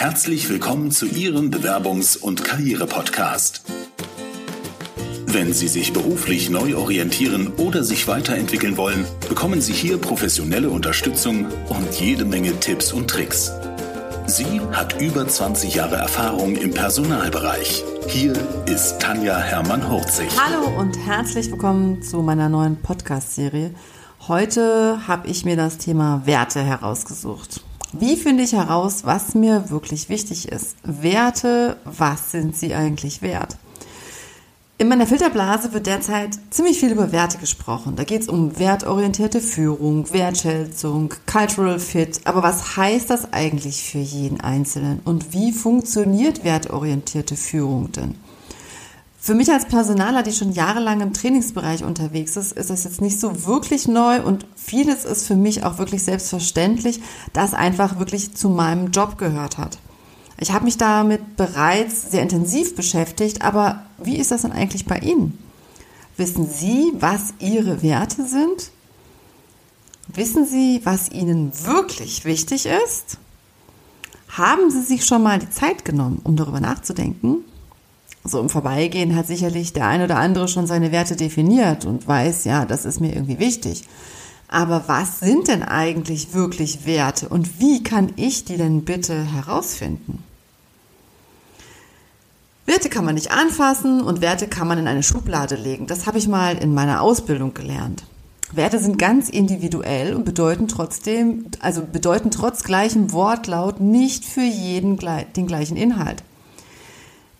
Herzlich willkommen zu Ihrem Bewerbungs- und Karriere-Podcast. Wenn Sie sich beruflich neu orientieren oder sich weiterentwickeln wollen, bekommen Sie hier professionelle Unterstützung und jede Menge Tipps und Tricks. Sie hat über 20 Jahre Erfahrung im Personalbereich. Hier ist Tanja Hermann-Hurzig. Hallo und herzlich willkommen zu meiner neuen Podcast-Serie. Heute habe ich mir das Thema Werte herausgesucht. Wie finde ich heraus, was mir wirklich wichtig ist? Werte, was sind sie eigentlich wert? In meiner Filterblase wird derzeit ziemlich viel über Werte gesprochen. Da geht es um wertorientierte Führung, Wertschätzung, Cultural Fit. Aber was heißt das eigentlich für jeden Einzelnen? Und wie funktioniert wertorientierte Führung denn? Für mich als Personaler, die schon jahrelang im Trainingsbereich unterwegs ist, ist das jetzt nicht so wirklich neu und vieles ist für mich auch wirklich selbstverständlich, das einfach wirklich zu meinem Job gehört hat. Ich habe mich damit bereits sehr intensiv beschäftigt, aber wie ist das denn eigentlich bei Ihnen? Wissen Sie, was Ihre Werte sind? Wissen Sie, was Ihnen wirklich wichtig ist? Haben Sie sich schon mal die Zeit genommen, um darüber nachzudenken? So im Vorbeigehen hat sicherlich der ein oder andere schon seine Werte definiert und weiß, ja, das ist mir irgendwie wichtig. Aber was sind denn eigentlich wirklich Werte und wie kann ich die denn bitte herausfinden? Werte kann man nicht anfassen und Werte kann man in eine Schublade legen. Das habe ich mal in meiner Ausbildung gelernt. Werte sind ganz individuell und bedeuten trotzdem, also bedeuten trotz gleichem Wortlaut nicht für jeden den gleichen Inhalt.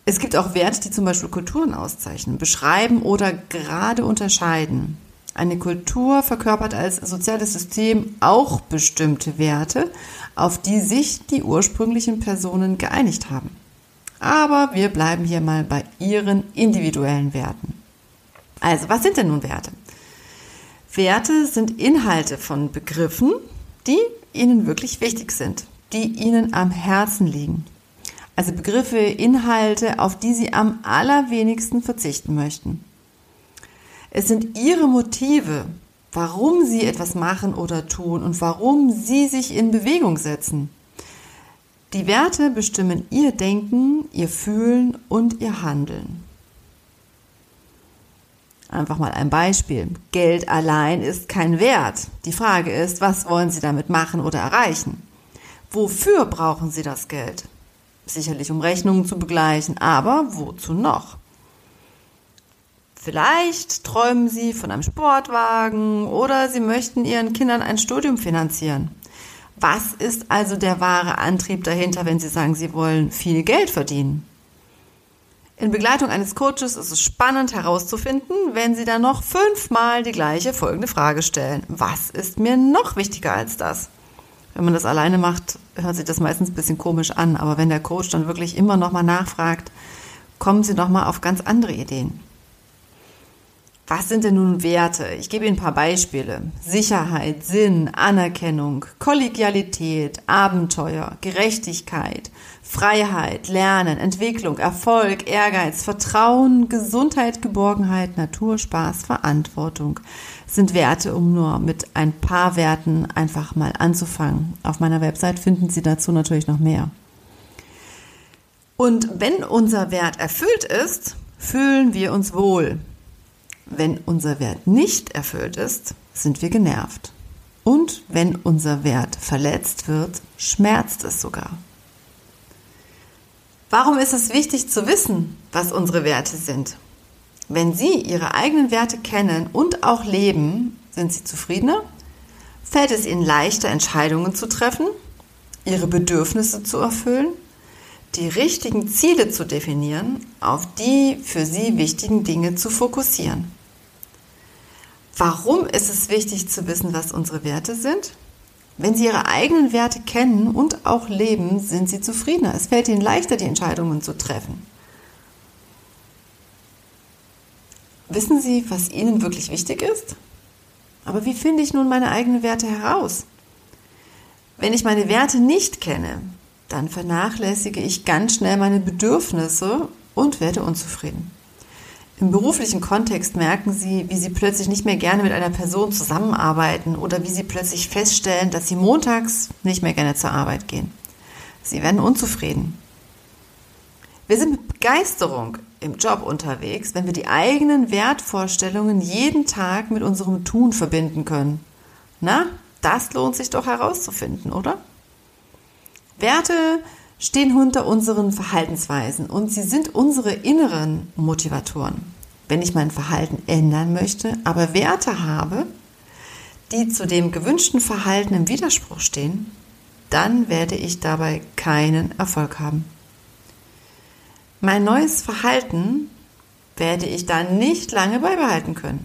Es gibt auch Werte, die zum Beispiel Kulturen auszeichnen, beschreiben oder gerade unterscheiden. Eine Kultur verkörpert als soziales System auch bestimmte Werte, auf die sich die ursprünglichen Personen geeinigt haben. Aber wir bleiben hier mal bei Ihren individuellen Werten. Also, was sind denn nun Werte? Werte sind Inhalte von Begriffen, die Ihnen wirklich wichtig sind, die Ihnen am Herzen liegen. Also Begriffe, Inhalte, auf die Sie am allerwenigsten verzichten möchten. Es sind Ihre Motive, warum Sie etwas machen oder tun und warum Sie sich in Bewegung setzen. Die Werte bestimmen Ihr Denken, Ihr Fühlen und Ihr Handeln. Einfach mal ein Beispiel. Geld allein ist kein Wert. Die Frage ist, was wollen Sie damit machen oder erreichen? Wofür brauchen Sie das Geld? Sicherlich, um Rechnungen zu begleichen, aber wozu noch? Vielleicht träumen Sie von einem Sportwagen oder Sie möchten Ihren Kindern ein Studium finanzieren. Was ist also der wahre Antrieb dahinter, wenn Sie sagen, Sie wollen viel Geld verdienen? In Begleitung eines Coaches ist es spannend herauszufinden, wenn Sie dann noch fünfmal die gleiche folgende Frage stellen. Was ist mir noch wichtiger als das? Wenn man das alleine macht, hört sich das meistens ein bisschen komisch an, aber wenn der Coach dann wirklich immer nochmal nachfragt, kommen Sie nochmal auf ganz andere Ideen. Was sind denn nun Werte? Ich gebe Ihnen ein paar Beispiele. Sicherheit, Sinn, Anerkennung, Kollegialität, Abenteuer, Gerechtigkeit, Freiheit, Lernen, Entwicklung, Erfolg, Ehrgeiz, Vertrauen, Gesundheit, Geborgenheit, Natur, Spaß, Verantwortung sind Werte, um nur mit ein paar Werten einfach mal anzufangen. Auf meiner Website finden Sie dazu natürlich noch mehr. Und wenn unser Wert erfüllt ist, fühlen wir uns wohl. Wenn unser Wert nicht erfüllt ist, sind wir genervt. Und wenn unser Wert verletzt wird, schmerzt es sogar. Warum ist es wichtig zu wissen, was unsere Werte sind? Wenn Sie Ihre eigenen Werte kennen und auch leben, sind Sie zufriedener? Fällt es Ihnen leichter, Entscheidungen zu treffen, Ihre Bedürfnisse zu erfüllen, die richtigen Ziele zu definieren, auf die für Sie wichtigen Dinge zu fokussieren? Warum ist es wichtig zu wissen, was unsere Werte sind? Wenn Sie Ihre eigenen Werte kennen und auch leben, sind Sie zufriedener. Es fällt Ihnen leichter, die Entscheidungen zu treffen. Wissen Sie, was Ihnen wirklich wichtig ist? Aber wie finde ich nun meine eigenen Werte heraus? Wenn ich meine Werte nicht kenne, dann vernachlässige ich ganz schnell meine Bedürfnisse und werde unzufrieden. Im beruflichen Kontext merken Sie, wie Sie plötzlich nicht mehr gerne mit einer Person zusammenarbeiten oder wie Sie plötzlich feststellen, dass Sie montags nicht mehr gerne zur Arbeit gehen. Sie werden unzufrieden. Wir sind mit Begeisterung im Job unterwegs, wenn wir die eigenen Wertvorstellungen jeden Tag mit unserem Tun verbinden können. Na, das lohnt sich doch herauszufinden, oder? Werte stehen hinter unseren Verhaltensweisen und sie sind unsere inneren Motivatoren. Wenn ich mein Verhalten ändern möchte, aber Werte habe, die zu dem gewünschten Verhalten im Widerspruch stehen, dann werde ich dabei keinen Erfolg haben. Mein neues Verhalten werde ich dann nicht lange beibehalten können.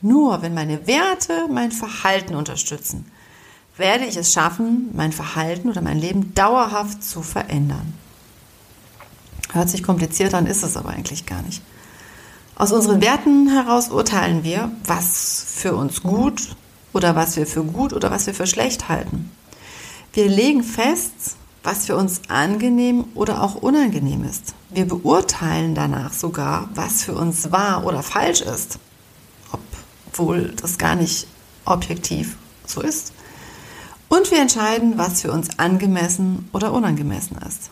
Nur wenn meine Werte mein Verhalten unterstützen, werde ich es schaffen, mein Verhalten oder mein Leben dauerhaft zu verändern. Hört sich kompliziert an, ist es aber eigentlich gar nicht. Aus unseren Werten heraus urteilen wir, was für uns gut oder was wir für gut oder was wir für schlecht halten. Wir legen fest, was für uns angenehm oder auch unangenehm ist. Wir beurteilen danach sogar, was für uns wahr oder falsch ist, obwohl das gar nicht objektiv so ist. Und wir entscheiden, was für uns angemessen oder unangemessen ist.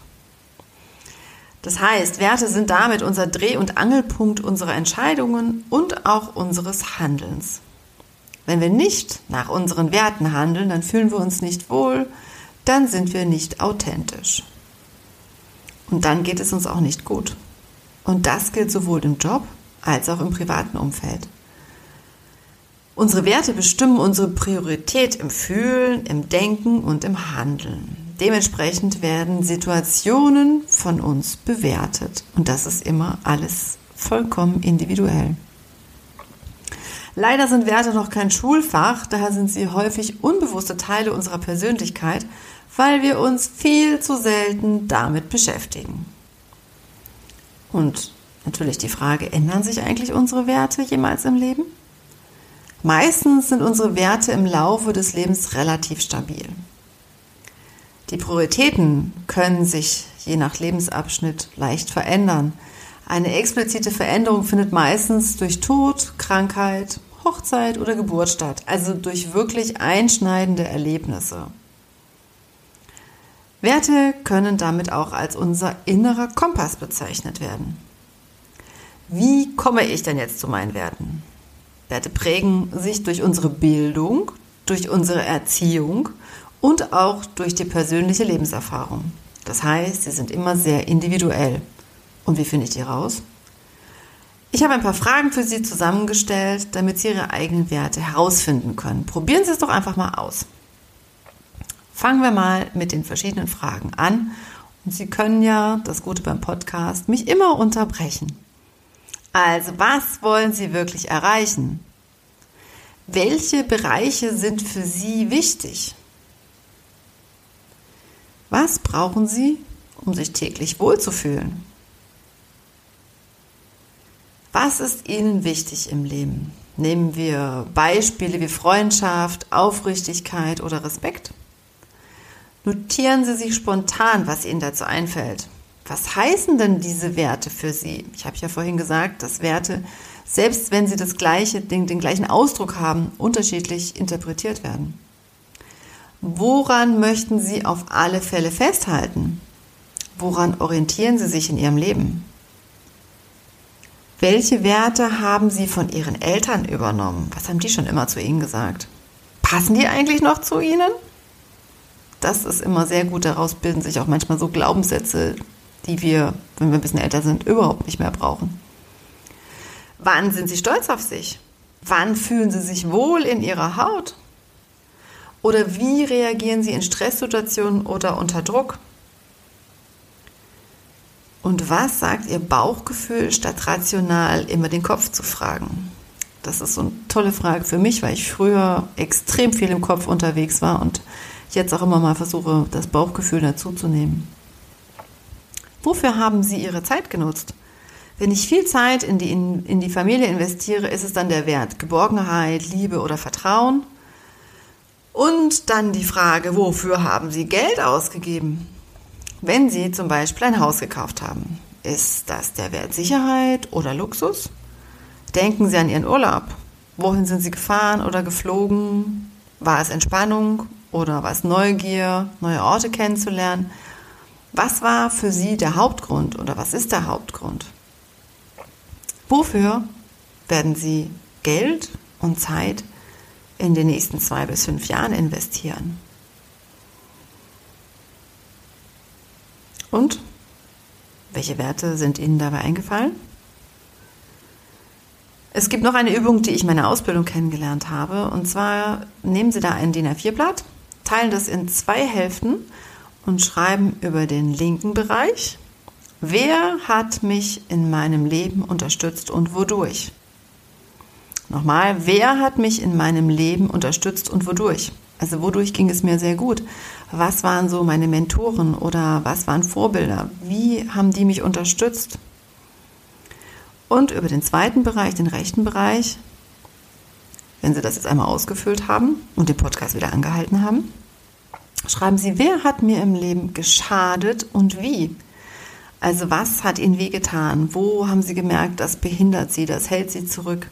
Das heißt, Werte sind damit unser Dreh- und Angelpunkt unserer Entscheidungen und auch unseres Handelns. Wenn wir nicht nach unseren Werten handeln, dann fühlen wir uns nicht wohl, dann sind wir nicht authentisch. Und dann geht es uns auch nicht gut. Und das gilt sowohl im Job als auch im privaten Umfeld. Unsere Werte bestimmen unsere Priorität im Fühlen, im Denken und im Handeln. Dementsprechend werden Situationen von uns bewertet. Und das ist immer alles vollkommen individuell. Leider sind Werte noch kein Schulfach, daher sind sie häufig unbewusste Teile unserer Persönlichkeit, weil wir uns viel zu selten damit beschäftigen. Und natürlich die Frage, ändern sich eigentlich unsere Werte jemals im Leben? Meistens sind unsere Werte im Laufe des Lebens relativ stabil. Die Prioritäten können sich je nach Lebensabschnitt leicht verändern. Eine explizite Veränderung findet meistens durch Tod, Krankheit, Hochzeit oder Geburt statt, also durch wirklich einschneidende Erlebnisse. Werte können damit auch als unser innerer Kompass bezeichnet werden. Wie komme ich denn jetzt zu meinen Werten? Werte prägen sich durch unsere Bildung, durch unsere Erziehung und auch durch die persönliche Lebenserfahrung. Das heißt, sie sind immer sehr individuell. Und wie finde ich die raus? Ich habe ein paar Fragen für Sie zusammengestellt, damit Sie Ihre eigenen Werte herausfinden können. Probieren Sie es doch einfach mal aus. Fangen wir mal mit den verschiedenen Fragen an. Und Sie können ja, das Gute beim Podcast, mich immer unterbrechen. Also, was wollen Sie wirklich erreichen? Welche Bereiche sind für Sie wichtig? Was brauchen Sie, um sich täglich wohlzufühlen? Was ist Ihnen wichtig im Leben? Nehmen wir Beispiele wie Freundschaft, Aufrichtigkeit oder Respekt? Notieren Sie sich spontan, was Ihnen dazu einfällt. Was heißen denn diese Werte für Sie? Ich habe ja vorhin gesagt, dass Werte, selbst wenn sie das gleiche, den, den gleichen Ausdruck haben, unterschiedlich interpretiert werden. Woran möchten Sie auf alle Fälle festhalten? Woran orientieren Sie sich in Ihrem Leben? Welche Werte haben Sie von Ihren Eltern übernommen? Was haben die schon immer zu Ihnen gesagt? Passen die eigentlich noch zu Ihnen? Das ist immer sehr gut. Daraus bilden sich auch manchmal so Glaubenssätze, die wir, wenn wir ein bisschen älter sind, überhaupt nicht mehr brauchen. Wann sind Sie stolz auf sich? Wann fühlen Sie sich wohl in Ihrer Haut? Oder wie reagieren Sie in Stresssituationen oder unter Druck? Und was sagt Ihr Bauchgefühl, statt rational immer den Kopf zu fragen? Das ist so eine tolle Frage für mich, weil ich früher extrem viel im Kopf unterwegs war und jetzt auch immer mal versuche, das Bauchgefühl dazuzunehmen. Wofür haben Sie Ihre Zeit genutzt? Wenn ich viel Zeit in die, in, in die Familie investiere, ist es dann der Wert Geborgenheit, Liebe oder Vertrauen? Und dann die Frage, wofür haben Sie Geld ausgegeben? Wenn Sie zum Beispiel ein Haus gekauft haben, ist das der Wert Sicherheit oder Luxus? Denken Sie an Ihren Urlaub. Wohin sind Sie gefahren oder geflogen? War es Entspannung oder war es Neugier, neue Orte kennenzulernen? Was war für Sie der Hauptgrund oder was ist der Hauptgrund? Wofür werden Sie Geld und Zeit in den nächsten zwei bis fünf Jahren investieren? Und welche Werte sind Ihnen dabei eingefallen? Es gibt noch eine Übung, die ich in meiner Ausbildung kennengelernt habe. Und zwar nehmen Sie da ein DIN A4-Blatt, teilen das in zwei Hälften und schreiben über den linken Bereich, wer hat mich in meinem Leben unterstützt und wodurch? Nochmal, wer hat mich in meinem Leben unterstützt und wodurch? Also wodurch ging es mir sehr gut? Was waren so meine Mentoren oder was waren Vorbilder? Wie haben die mich unterstützt? Und über den zweiten Bereich, den rechten Bereich, wenn Sie das jetzt einmal ausgefüllt haben und den Podcast wieder angehalten haben, schreiben Sie, wer hat mir im Leben geschadet und wie? Also was hat Ihnen wehgetan? Wo haben Sie gemerkt, das behindert Sie, das hält Sie zurück?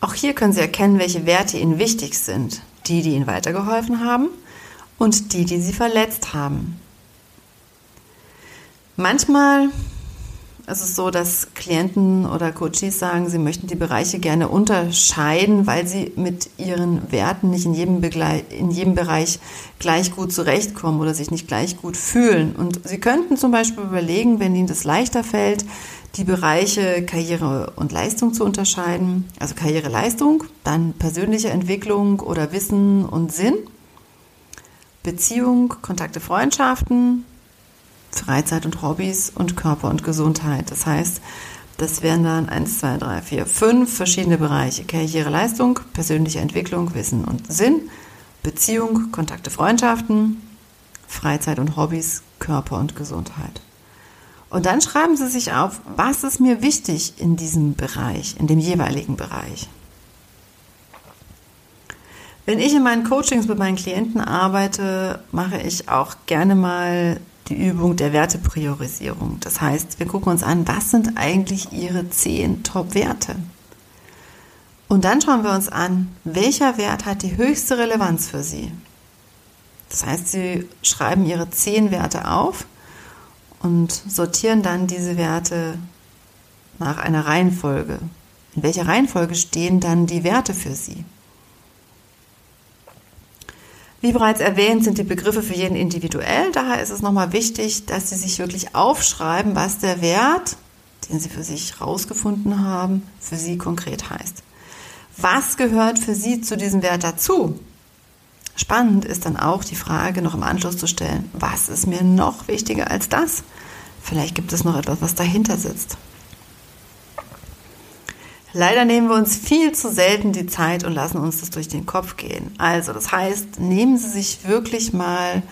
Auch hier können Sie erkennen, welche Werte Ihnen wichtig sind. Die, die Ihnen weitergeholfen haben und die, die Sie verletzt haben. Manchmal es ist so, dass Klienten oder Coaches sagen, sie möchten die Bereiche gerne unterscheiden, weil sie mit ihren Werten nicht in jedem, in jedem Bereich gleich gut zurechtkommen oder sich nicht gleich gut fühlen. Und sie könnten zum Beispiel überlegen, wenn ihnen das leichter fällt, die Bereiche Karriere und Leistung zu unterscheiden. Also Karriere-Leistung, dann persönliche Entwicklung oder Wissen und Sinn. Beziehung, Kontakte, Freundschaften, Freizeit und Hobbys und Körper und Gesundheit. Das heißt, das wären dann 1, 2, 3, 4, 5 verschiedene Bereiche. Karriere, Leistung, persönliche Entwicklung, Wissen und Sinn, Beziehung, Kontakte, Freundschaften, Freizeit und Hobbys, Körper und Gesundheit. Und dann schreiben Sie sich auf, was ist mir wichtig in diesem Bereich, in dem jeweiligen Bereich. Wenn ich in meinen Coachings mit meinen Klienten arbeite, mache ich auch gerne mal die Übung der Wertepriorisierung. Das heißt, wir gucken uns an, was sind eigentlich Ihre zehn Top-Werte? Und dann schauen wir uns an, welcher Wert hat die höchste Relevanz für Sie? Das heißt, Sie schreiben Ihre zehn Werte auf und sortieren dann diese Werte nach einer Reihenfolge. In welcher Reihenfolge stehen dann die Werte für Sie? Wie bereits erwähnt, sind die Begriffe für jeden individuell. Daher ist es nochmal wichtig, dass Sie sich wirklich aufschreiben, was der Wert, den Sie für sich herausgefunden haben, für Sie konkret heißt. Was gehört für Sie zu diesem Wert dazu? Spannend ist dann auch die Frage noch im Anschluss zu stellen, was ist mir noch wichtiger als das? Vielleicht gibt es noch etwas, was dahinter sitzt. Leider nehmen wir uns viel zu selten die Zeit und lassen uns das durch den Kopf gehen. Also, das heißt, nehmen Sie sich wirklich mal,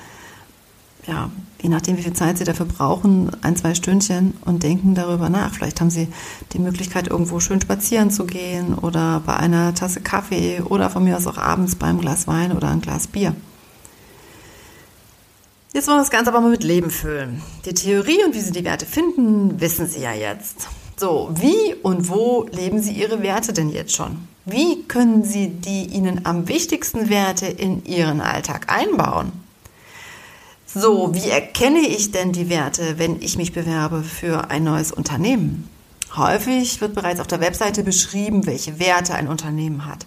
ja, je nachdem, wie viel Zeit Sie dafür brauchen, ein, zwei Stündchen und denken darüber nach. Vielleicht haben Sie die Möglichkeit, irgendwo schön spazieren zu gehen oder bei einer Tasse Kaffee oder von mir aus auch abends beim Glas Wein oder ein Glas Bier. Jetzt wollen wir das Ganze aber mal mit Leben füllen. Die Theorie und wie Sie die Werte finden, wissen Sie ja jetzt. So, wie und wo leben Sie Ihre Werte denn jetzt schon? Wie können Sie die Ihnen am wichtigsten Werte in Ihren Alltag einbauen? So, wie erkenne ich denn die Werte, wenn ich mich bewerbe für ein neues Unternehmen? Häufig wird bereits auf der Webseite beschrieben, welche Werte ein Unternehmen hat.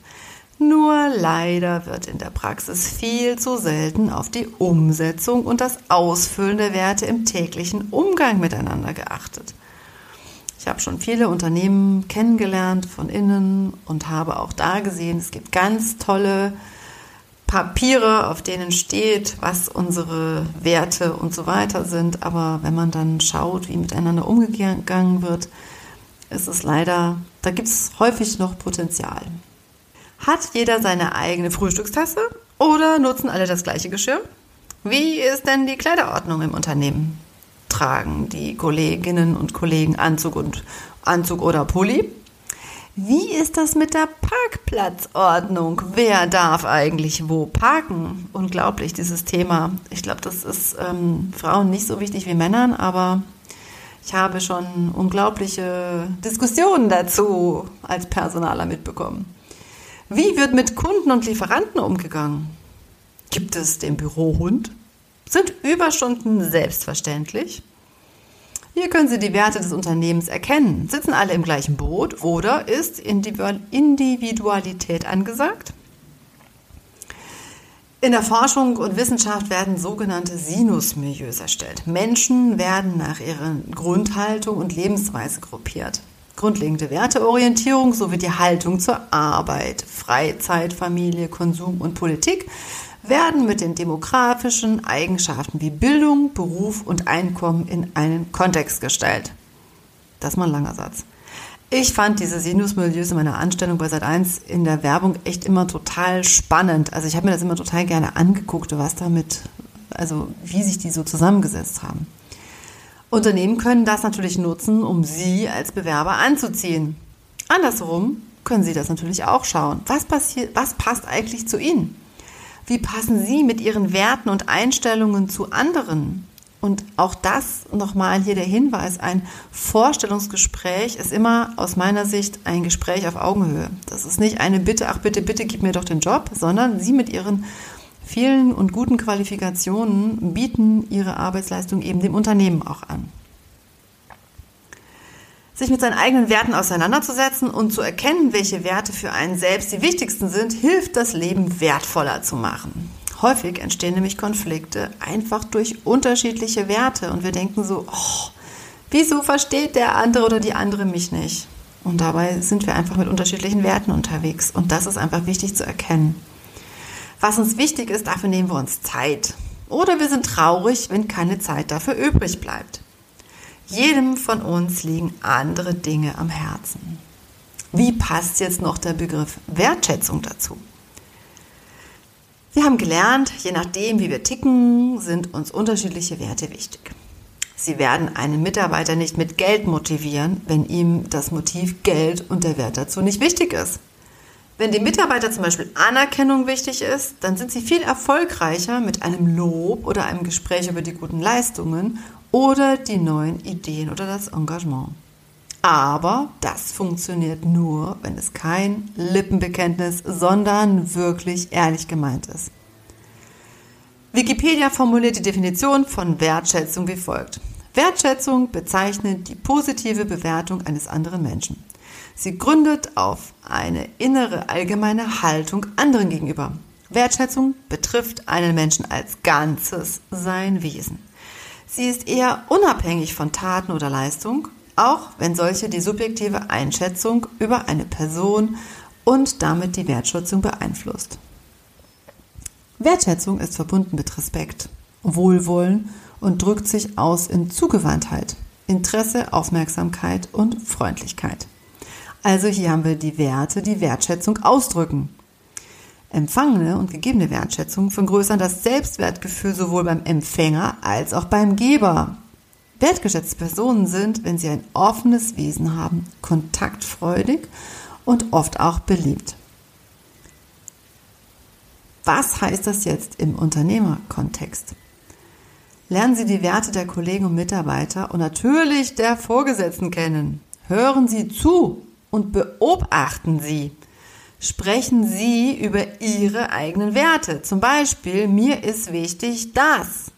Nur leider wird in der Praxis viel zu selten auf die Umsetzung und das Ausfüllen der Werte im täglichen Umgang miteinander geachtet. Ich habe schon viele Unternehmen kennengelernt von innen und habe auch da gesehen, es gibt ganz tolle Papiere, auf denen steht, was unsere Werte und so weiter sind. Aber wenn man dann schaut, wie miteinander umgegangen wird, ist es leider, da gibt es häufig noch Potenzial. Hat jeder seine eigene Frühstückstasse oder nutzen alle das gleiche Geschirr? Wie ist denn die Kleiderordnung im Unternehmen? Tragen die Kolleginnen und Kollegen Anzug und Anzug oder Pulli. Wie ist das mit der Parkplatzordnung? Wer darf eigentlich wo parken? Unglaublich, dieses Thema. Ich glaube, das ist ähm, Frauen nicht so wichtig wie Männern, aber ich habe schon unglaubliche Diskussionen dazu als Personaler mitbekommen. Wie wird mit Kunden und Lieferanten umgegangen? Gibt es den Bürohund? Sind Überstunden selbstverständlich? Hier können Sie die Werte des Unternehmens erkennen. Sitzen alle im gleichen Boot oder ist Individualität angesagt? In der Forschung und Wissenschaft werden sogenannte Sinusmilieus erstellt. Menschen werden nach ihrer Grundhaltung und Lebensweise gruppiert. Grundlegende Werteorientierung sowie die Haltung zur Arbeit, Freizeit, Familie, Konsum und Politik werden mit den demografischen Eigenschaften wie Bildung, Beruf und Einkommen in einen Kontext gestellt. Das ist mal ein langer Satz. Ich fand diese Sinusmilieus in meiner Anstellung bei Sat1 in der Werbung echt immer total spannend. Also ich habe mir das immer total gerne angeguckt, was damit, also wie sich die so zusammengesetzt haben. Unternehmen können das natürlich nutzen, um Sie als Bewerber anzuziehen. Andersherum können Sie das natürlich auch schauen. Was passiert, was passt eigentlich zu Ihnen? Wie passen Sie mit Ihren Werten und Einstellungen zu anderen? Und auch das nochmal hier der Hinweis, ein Vorstellungsgespräch ist immer aus meiner Sicht ein Gespräch auf Augenhöhe. Das ist nicht eine Bitte, ach bitte, bitte gib mir doch den Job, sondern Sie mit Ihren vielen und guten Qualifikationen bieten Ihre Arbeitsleistung eben dem Unternehmen auch an. Sich mit seinen eigenen Werten auseinanderzusetzen und zu erkennen, welche Werte für einen selbst die wichtigsten sind, hilft das Leben wertvoller zu machen. Häufig entstehen nämlich Konflikte einfach durch unterschiedliche Werte und wir denken so, oh, wieso versteht der andere oder die andere mich nicht? Und dabei sind wir einfach mit unterschiedlichen Werten unterwegs und das ist einfach wichtig zu erkennen. Was uns wichtig ist, dafür nehmen wir uns Zeit. Oder wir sind traurig, wenn keine Zeit dafür übrig bleibt. Jedem von uns liegen andere Dinge am Herzen. Wie passt jetzt noch der Begriff Wertschätzung dazu? Wir haben gelernt, je nachdem, wie wir ticken, sind uns unterschiedliche Werte wichtig. Sie werden einen Mitarbeiter nicht mit Geld motivieren, wenn ihm das Motiv Geld und der Wert dazu nicht wichtig ist. Wenn dem Mitarbeiter zum Beispiel Anerkennung wichtig ist, dann sind sie viel erfolgreicher mit einem Lob oder einem Gespräch über die guten Leistungen oder die neuen Ideen oder das Engagement. Aber das funktioniert nur, wenn es kein Lippenbekenntnis, sondern wirklich ehrlich gemeint ist. Wikipedia formuliert die Definition von Wertschätzung wie folgt. Wertschätzung bezeichnet die positive Bewertung eines anderen Menschen. Sie gründet auf eine innere allgemeine Haltung anderen gegenüber. Wertschätzung betrifft einen Menschen als Ganzes, sein Wesen. Sie ist eher unabhängig von Taten oder Leistung auch wenn solche die subjektive Einschätzung über eine Person und damit die Wertschätzung beeinflusst. Wertschätzung ist verbunden mit Respekt, Wohlwollen und drückt sich aus in Zugewandtheit, Interesse, Aufmerksamkeit und Freundlichkeit. Also hier haben wir die Werte, die Wertschätzung ausdrücken. Empfangene und gegebene Wertschätzung vergrößern das Selbstwertgefühl sowohl beim Empfänger als auch beim Geber. Wertgeschätzte Personen sind, wenn sie ein offenes Wesen haben, kontaktfreudig und oft auch beliebt. Was heißt das jetzt im Unternehmerkontext? Lernen Sie die Werte der Kollegen und Mitarbeiter und natürlich der Vorgesetzten kennen. Hören Sie zu und beobachten Sie. Sprechen Sie über Ihre eigenen Werte. Zum Beispiel, mir ist wichtig das.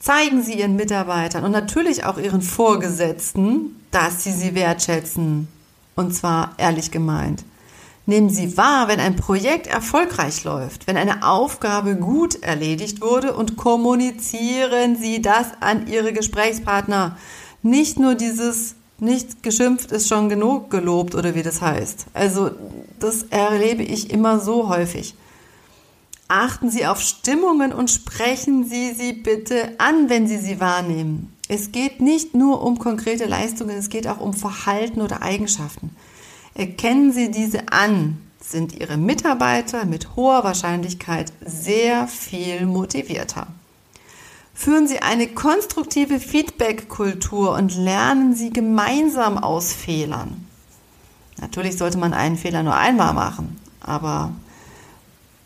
Zeigen Sie Ihren Mitarbeitern und natürlich auch Ihren Vorgesetzten, dass Sie sie wertschätzen. Und zwar ehrlich gemeint. Nehmen Sie wahr, wenn ein Projekt erfolgreich läuft, wenn eine Aufgabe gut erledigt wurde und kommunizieren Sie das an Ihre Gesprächspartner. Nicht nur dieses nicht geschimpft ist schon genug gelobt oder wie das heißt. Also das erlebe ich immer so häufig. Achten Sie auf Stimmungen und sprechen Sie sie bitte an, wenn Sie sie wahrnehmen. Es geht nicht nur um konkrete Leistungen, es geht auch um Verhalten oder Eigenschaften. Erkennen Sie diese an, sind Ihre Mitarbeiter mit hoher Wahrscheinlichkeit sehr viel motivierter. Führen Sie eine konstruktive Feedback-Kultur und lernen Sie gemeinsam aus Fehlern. Natürlich sollte man einen Fehler nur einmal machen, aber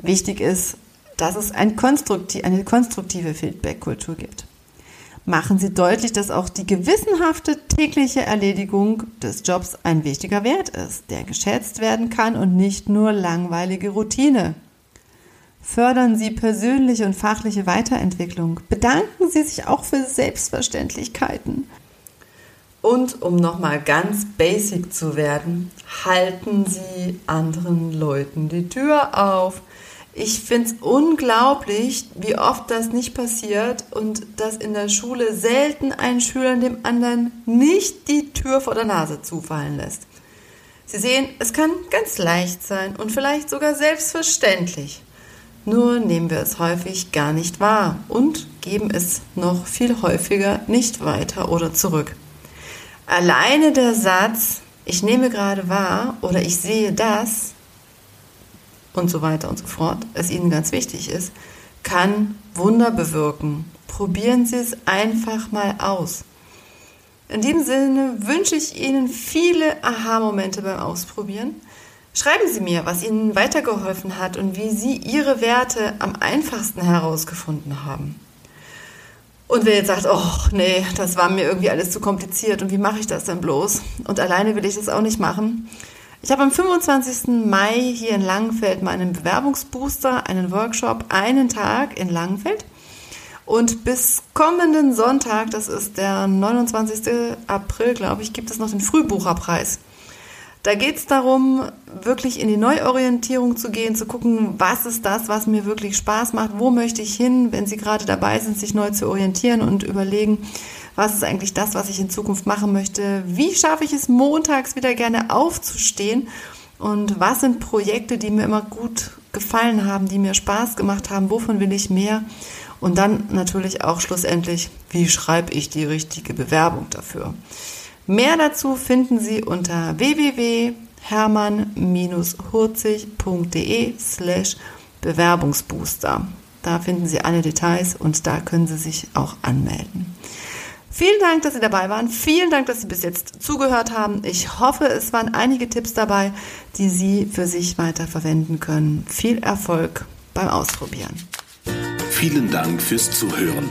Wichtig ist, dass es ein konstruktiv, eine konstruktive Feedback-Kultur gibt. Machen Sie deutlich, dass auch die gewissenhafte tägliche Erledigung des Jobs ein wichtiger Wert ist, der geschätzt werden kann und nicht nur langweilige Routine. Fördern Sie persönliche und fachliche Weiterentwicklung. Bedanken Sie sich auch für Selbstverständlichkeiten. Und um nochmal ganz basic zu werden, halten Sie anderen Leuten die Tür auf. Ich finde es unglaublich, wie oft das nicht passiert und dass in der Schule selten ein Schüler dem anderen nicht die Tür vor der Nase zufallen lässt. Sie sehen, es kann ganz leicht sein und vielleicht sogar selbstverständlich. Nur nehmen wir es häufig gar nicht wahr und geben es noch viel häufiger nicht weiter oder zurück. Alleine der Satz, ich nehme gerade wahr oder ich sehe das, und so weiter und so fort, es Ihnen ganz wichtig ist, kann Wunder bewirken. Probieren Sie es einfach mal aus. In diesem Sinne wünsche ich Ihnen viele Aha-Momente beim Ausprobieren. Schreiben Sie mir, was Ihnen weitergeholfen hat und wie Sie Ihre Werte am einfachsten herausgefunden haben. Und wer jetzt sagt, oh nee, das war mir irgendwie alles zu kompliziert und wie mache ich das denn bloß? Und alleine will ich das auch nicht machen. Ich habe am 25. Mai hier in Langenfeld meinen Bewerbungsbooster, einen Workshop, einen Tag in Langenfeld. Und bis kommenden Sonntag, das ist der 29. April, glaube ich, gibt es noch den Frühbucherpreis. Da geht es darum, wirklich in die Neuorientierung zu gehen, zu gucken, was ist das, was mir wirklich Spaß macht, wo möchte ich hin, wenn Sie gerade dabei sind, sich neu zu orientieren und überlegen, was ist eigentlich das, was ich in Zukunft machen möchte, wie schaffe ich es montags wieder gerne aufzustehen? Und was sind Projekte, die mir immer gut gefallen haben, die mir Spaß gemacht haben, wovon will ich mehr? Und dann natürlich auch schlussendlich, wie schreibe ich die richtige Bewerbung dafür. Mehr dazu finden Sie unter www.hermann-hurzig.de slash Bewerbungsbooster. Da finden Sie alle Details und da können Sie sich auch anmelden. Vielen Dank, dass Sie dabei waren. Vielen Dank, dass Sie bis jetzt zugehört haben. Ich hoffe, es waren einige Tipps dabei, die Sie für sich weiter verwenden können. Viel Erfolg beim Ausprobieren. Vielen Dank fürs Zuhören.